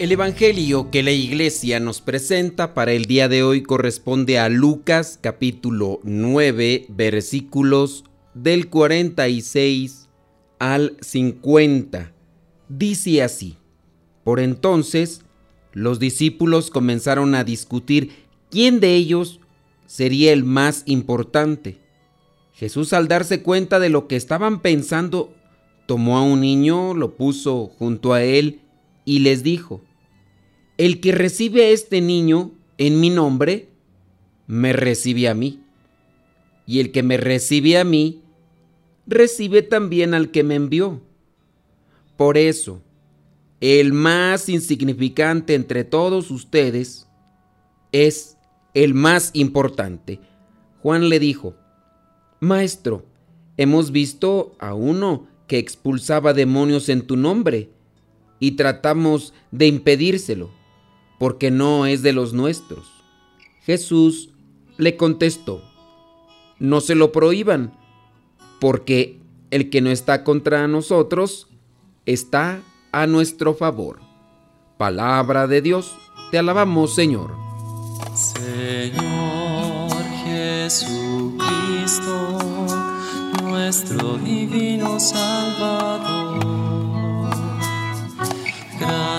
El Evangelio que la iglesia nos presenta para el día de hoy corresponde a Lucas capítulo 9 versículos del 46 al 50. Dice así, por entonces los discípulos comenzaron a discutir quién de ellos sería el más importante. Jesús al darse cuenta de lo que estaban pensando, tomó a un niño, lo puso junto a él y les dijo, el que recibe a este niño en mi nombre, me recibe a mí. Y el que me recibe a mí, recibe también al que me envió. Por eso, el más insignificante entre todos ustedes es el más importante. Juan le dijo, Maestro, hemos visto a uno que expulsaba demonios en tu nombre y tratamos de impedírselo porque no es de los nuestros. Jesús le contestó, no se lo prohíban, porque el que no está contra nosotros está a nuestro favor. Palabra de Dios, te alabamos Señor. Señor Jesucristo, nuestro divino Salvador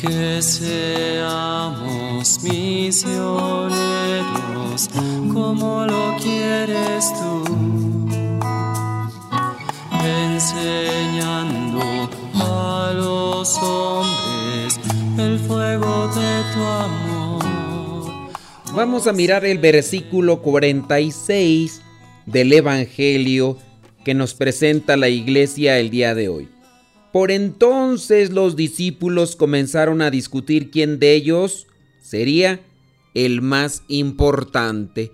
Que seamos misioneros como lo quieres tú, enseñando a los hombres el fuego de tu amor. Vamos a mirar el versículo 46 del Evangelio que nos presenta la iglesia el día de hoy. Por entonces los discípulos comenzaron a discutir quién de ellos sería el más importante.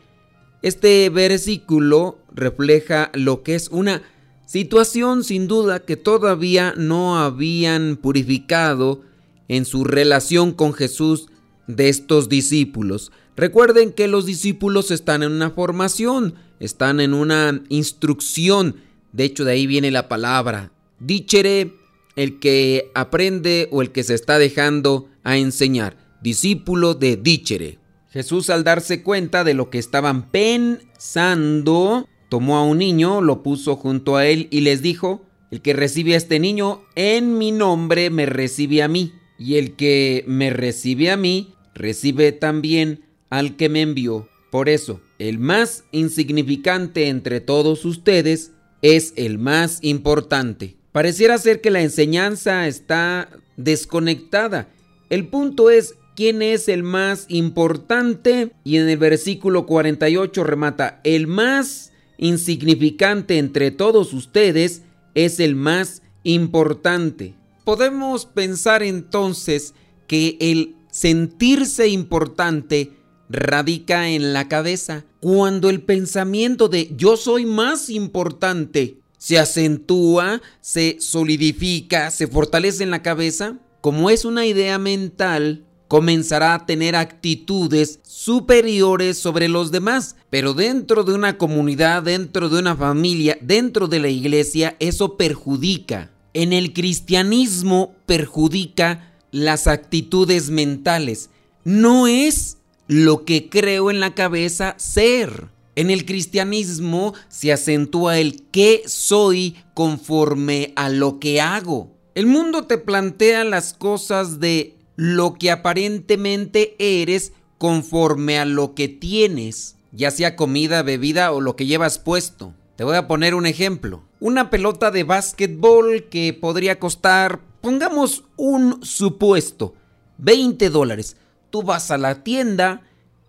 Este versículo refleja lo que es una situación sin duda que todavía no habían purificado en su relación con Jesús de estos discípulos. Recuerden que los discípulos están en una formación, están en una instrucción. De hecho, de ahí viene la palabra. Dichere el que aprende o el que se está dejando a enseñar, discípulo de Dichere. Jesús al darse cuenta de lo que estaban pensando, tomó a un niño, lo puso junto a él y les dijo, el que recibe a este niño en mi nombre me recibe a mí, y el que me recibe a mí recibe también al que me envió. Por eso, el más insignificante entre todos ustedes es el más importante. Pareciera ser que la enseñanza está desconectada. El punto es quién es el más importante y en el versículo 48 remata, el más insignificante entre todos ustedes es el más importante. Podemos pensar entonces que el sentirse importante radica en la cabeza, cuando el pensamiento de yo soy más importante se acentúa, se solidifica, se fortalece en la cabeza, como es una idea mental, comenzará a tener actitudes superiores sobre los demás. Pero dentro de una comunidad, dentro de una familia, dentro de la iglesia, eso perjudica. En el cristianismo perjudica las actitudes mentales. No es lo que creo en la cabeza ser. En el cristianismo se acentúa el qué soy conforme a lo que hago. El mundo te plantea las cosas de lo que aparentemente eres conforme a lo que tienes. ya sea comida, bebida o lo que llevas puesto. Te voy a poner un ejemplo. Una pelota de básquetbol que podría costar, pongamos un supuesto, 20 dólares. Tú vas a la tienda,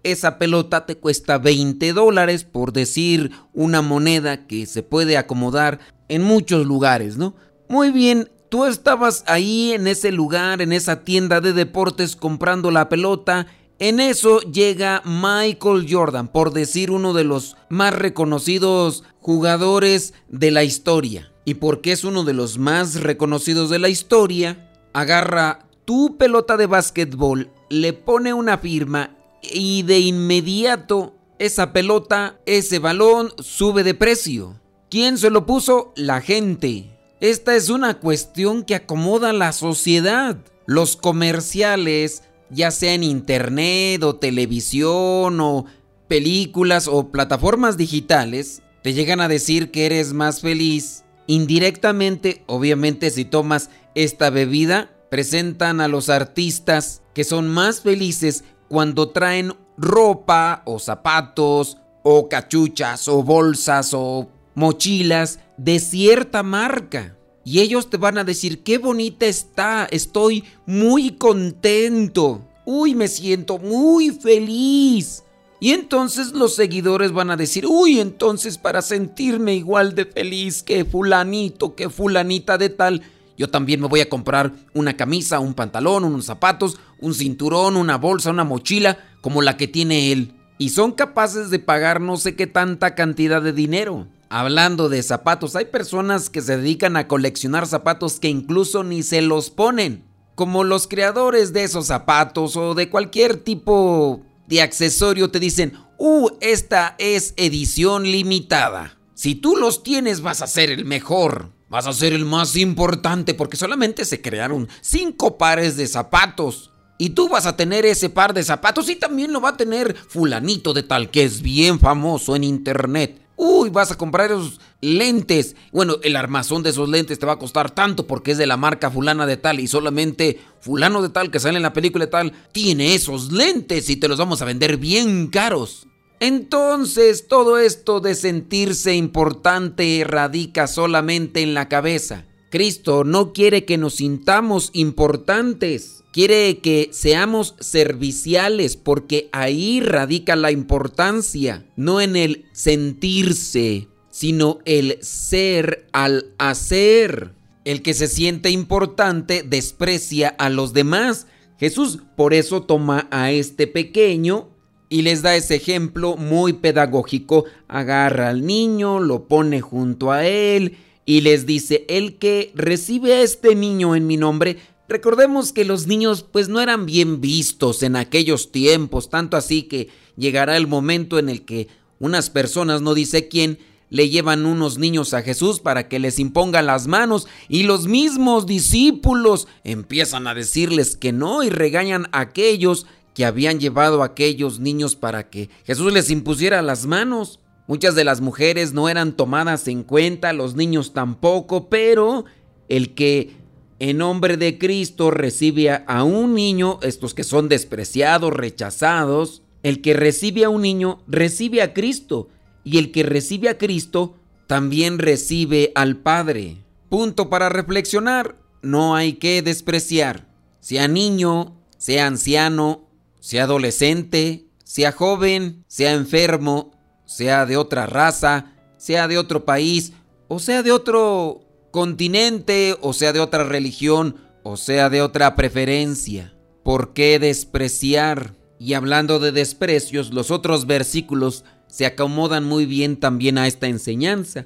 esa pelota te cuesta 20 dólares, por decir una moneda que se puede acomodar en muchos lugares, ¿no? Muy bien, tú estabas ahí en ese lugar, en esa tienda de deportes comprando la pelota. En eso llega Michael Jordan, por decir uno de los más reconocidos jugadores de la historia. Y porque es uno de los más reconocidos de la historia, agarra tu pelota de básquetbol, le pone una firma y de inmediato esa pelota, ese balón sube de precio. ¿Quién se lo puso? La gente. Esta es una cuestión que acomoda la sociedad. Los comerciales, ya sea en internet o televisión o películas o plataformas digitales, te llegan a decir que eres más feliz. Indirectamente, obviamente si tomas esta bebida, presentan a los artistas que son más felices cuando traen ropa o zapatos o cachuchas o bolsas o mochilas de cierta marca. Y ellos te van a decir, qué bonita está, estoy muy contento. Uy, me siento muy feliz. Y entonces los seguidores van a decir, uy, entonces para sentirme igual de feliz que fulanito, que fulanita de tal, yo también me voy a comprar una camisa, un pantalón, unos zapatos, un cinturón, una bolsa, una mochila, como la que tiene él. Y son capaces de pagar no sé qué tanta cantidad de dinero. Hablando de zapatos, hay personas que se dedican a coleccionar zapatos que incluso ni se los ponen. Como los creadores de esos zapatos o de cualquier tipo de accesorio te dicen, uh, esta es edición limitada. Si tú los tienes vas a ser el mejor. Vas a ser el más importante porque solamente se crearon cinco pares de zapatos. Y tú vas a tener ese par de zapatos y también lo va a tener fulanito de tal que es bien famoso en internet. Uy, vas a comprar esos lentes. Bueno, el armazón de esos lentes te va a costar tanto porque es de la marca fulana de tal y solamente fulano de tal que sale en la película de tal tiene esos lentes y te los vamos a vender bien caros. Entonces todo esto de sentirse importante radica solamente en la cabeza. Cristo no quiere que nos sintamos importantes, quiere que seamos serviciales porque ahí radica la importancia, no en el sentirse, sino el ser al hacer. El que se siente importante desprecia a los demás. Jesús por eso toma a este pequeño y les da ese ejemplo muy pedagógico. Agarra al niño, lo pone junto a él y les dice, el que recibe a este niño en mi nombre, recordemos que los niños pues no eran bien vistos en aquellos tiempos, tanto así que llegará el momento en el que unas personas, no dice quién, le llevan unos niños a Jesús para que les impongan las manos y los mismos discípulos empiezan a decirles que no y regañan a aquellos que habían llevado a aquellos niños para que Jesús les impusiera las manos. Muchas de las mujeres no eran tomadas en cuenta, los niños tampoco, pero el que en nombre de Cristo recibe a un niño, estos que son despreciados, rechazados, el que recibe a un niño recibe a Cristo y el que recibe a Cristo también recibe al Padre. Punto para reflexionar, no hay que despreciar, sea niño, sea anciano, sea adolescente, sea joven, sea enfermo, sea de otra raza, sea de otro país, o sea de otro continente, o sea de otra religión, o sea de otra preferencia. ¿Por qué despreciar? Y hablando de desprecios, los otros versículos se acomodan muy bien también a esta enseñanza.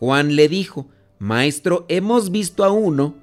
Juan le dijo, Maestro, hemos visto a uno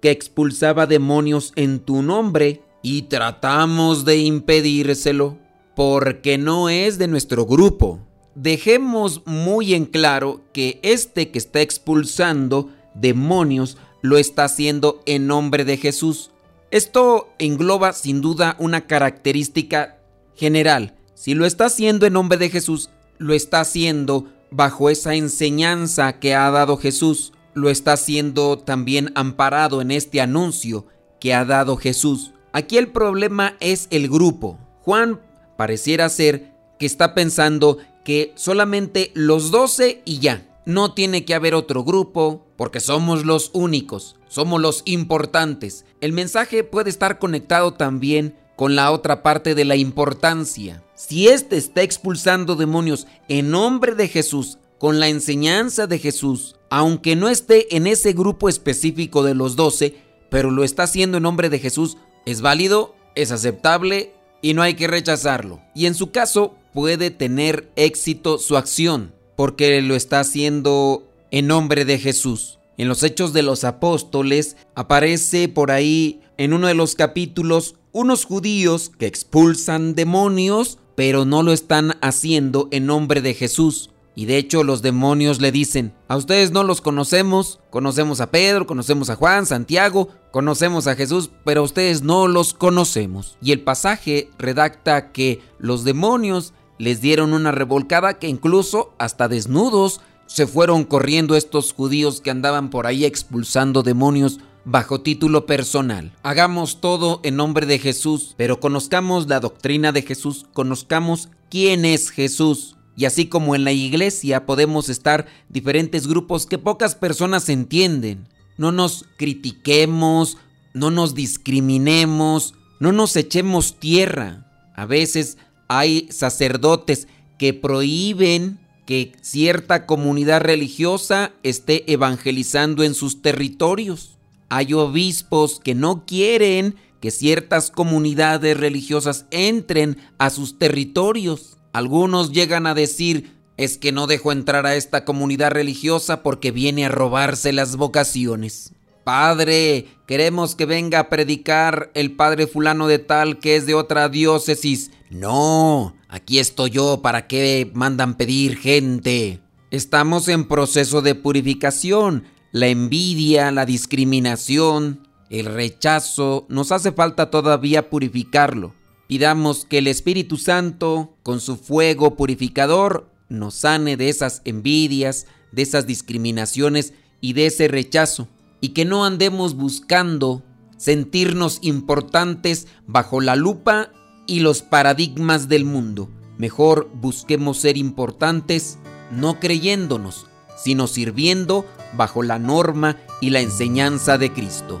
que expulsaba demonios en tu nombre y tratamos de impedírselo porque no es de nuestro grupo. Dejemos muy en claro que este que está expulsando demonios lo está haciendo en nombre de Jesús. Esto engloba sin duda una característica general. Si lo está haciendo en nombre de Jesús, lo está haciendo bajo esa enseñanza que ha dado Jesús. Lo está haciendo también amparado en este anuncio que ha dado Jesús. Aquí el problema es el grupo. Juan pareciera ser que está pensando que solamente los 12 y ya. No tiene que haber otro grupo porque somos los únicos, somos los importantes. El mensaje puede estar conectado también con la otra parte de la importancia. Si éste está expulsando demonios en nombre de Jesús, con la enseñanza de Jesús, aunque no esté en ese grupo específico de los doce, pero lo está haciendo en nombre de Jesús, es válido, es aceptable y no hay que rechazarlo. Y en su caso puede tener éxito su acción, porque lo está haciendo en nombre de Jesús. En los Hechos de los Apóstoles aparece por ahí en uno de los capítulos unos judíos que expulsan demonios, pero no lo están haciendo en nombre de Jesús. Y de hecho los demonios le dicen, a ustedes no los conocemos, conocemos a Pedro, conocemos a Juan, Santiago, conocemos a Jesús, pero a ustedes no los conocemos. Y el pasaje redacta que los demonios les dieron una revolcada que incluso hasta desnudos se fueron corriendo estos judíos que andaban por ahí expulsando demonios bajo título personal. Hagamos todo en nombre de Jesús, pero conozcamos la doctrina de Jesús, conozcamos quién es Jesús. Y así como en la iglesia podemos estar diferentes grupos que pocas personas entienden. No nos critiquemos, no nos discriminemos, no nos echemos tierra. A veces hay sacerdotes que prohíben que cierta comunidad religiosa esté evangelizando en sus territorios. Hay obispos que no quieren que ciertas comunidades religiosas entren a sus territorios. Algunos llegan a decir, es que no dejo entrar a esta comunidad religiosa porque viene a robarse las vocaciones. Padre, queremos que venga a predicar el padre fulano de tal que es de otra diócesis. No, aquí estoy yo, ¿para qué mandan pedir gente? Estamos en proceso de purificación. La envidia, la discriminación, el rechazo, nos hace falta todavía purificarlo. Pidamos que el Espíritu Santo, con su fuego purificador, nos sane de esas envidias, de esas discriminaciones y de ese rechazo. Y que no andemos buscando sentirnos importantes bajo la lupa y los paradigmas del mundo. Mejor busquemos ser importantes no creyéndonos, sino sirviendo bajo la norma y la enseñanza de Cristo.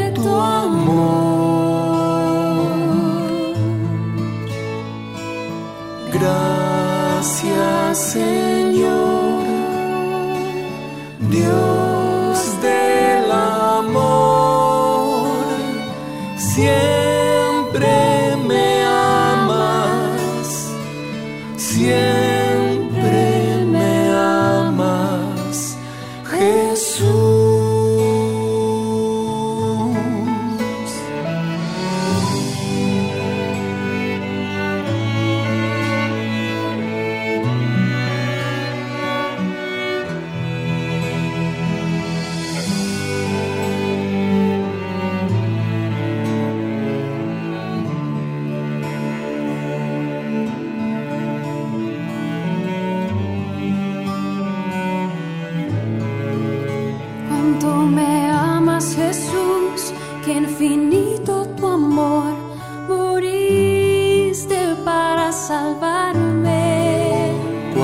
siempre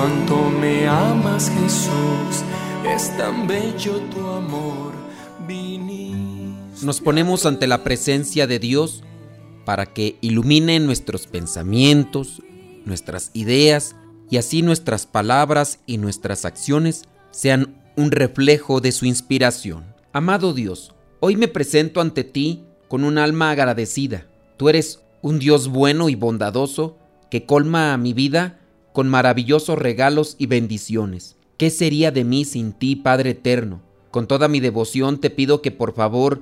Cuánto me amas Jesús, es tan bello tu amor, viniste. Nos ponemos ante la presencia de Dios para que ilumine nuestros pensamientos, nuestras ideas y así nuestras palabras y nuestras acciones sean un reflejo de su inspiración. Amado Dios, hoy me presento ante ti con un alma agradecida. Tú eres un Dios bueno y bondadoso que colma a mi vida con maravillosos regalos y bendiciones. ¿Qué sería de mí sin ti, Padre eterno? Con toda mi devoción te pido que por favor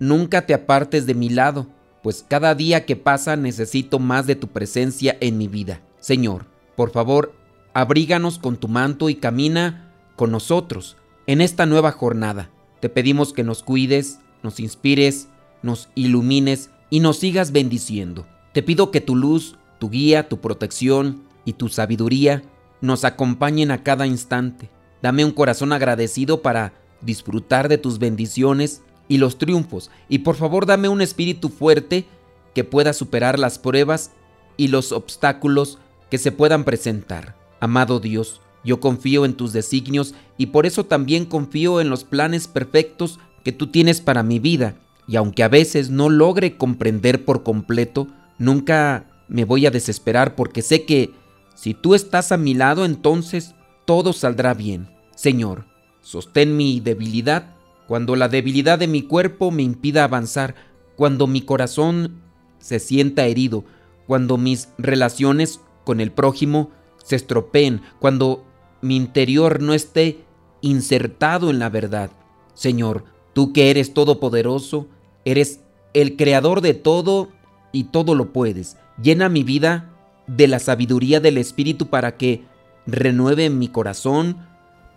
nunca te apartes de mi lado, pues cada día que pasa necesito más de tu presencia en mi vida. Señor, por favor, abríganos con tu manto y camina con nosotros en esta nueva jornada. Te pedimos que nos cuides, nos inspires, nos ilumines y nos sigas bendiciendo. Te pido que tu luz, tu guía, tu protección y tu sabiduría nos acompañen a cada instante. Dame un corazón agradecido para disfrutar de tus bendiciones y los triunfos. Y por favor dame un espíritu fuerte que pueda superar las pruebas y los obstáculos que se puedan presentar. Amado Dios, yo confío en tus designios y por eso también confío en los planes perfectos que tú tienes para mi vida. Y aunque a veces no logre comprender por completo, nunca me voy a desesperar porque sé que si tú estás a mi lado, entonces todo saldrá bien. Señor, sostén mi debilidad cuando la debilidad de mi cuerpo me impida avanzar, cuando mi corazón se sienta herido, cuando mis relaciones con el prójimo se estropeen, cuando mi interior no esté insertado en la verdad. Señor, tú que eres todopoderoso, eres el creador de todo y todo lo puedes. Llena mi vida de la sabiduría del Espíritu para que renueve mi corazón,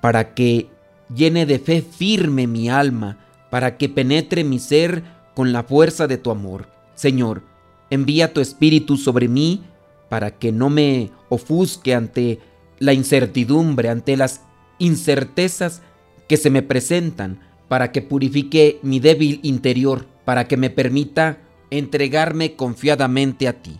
para que llene de fe firme mi alma, para que penetre mi ser con la fuerza de tu amor. Señor, envía tu Espíritu sobre mí para que no me ofusque ante la incertidumbre, ante las incertezas que se me presentan, para que purifique mi débil interior, para que me permita entregarme confiadamente a ti.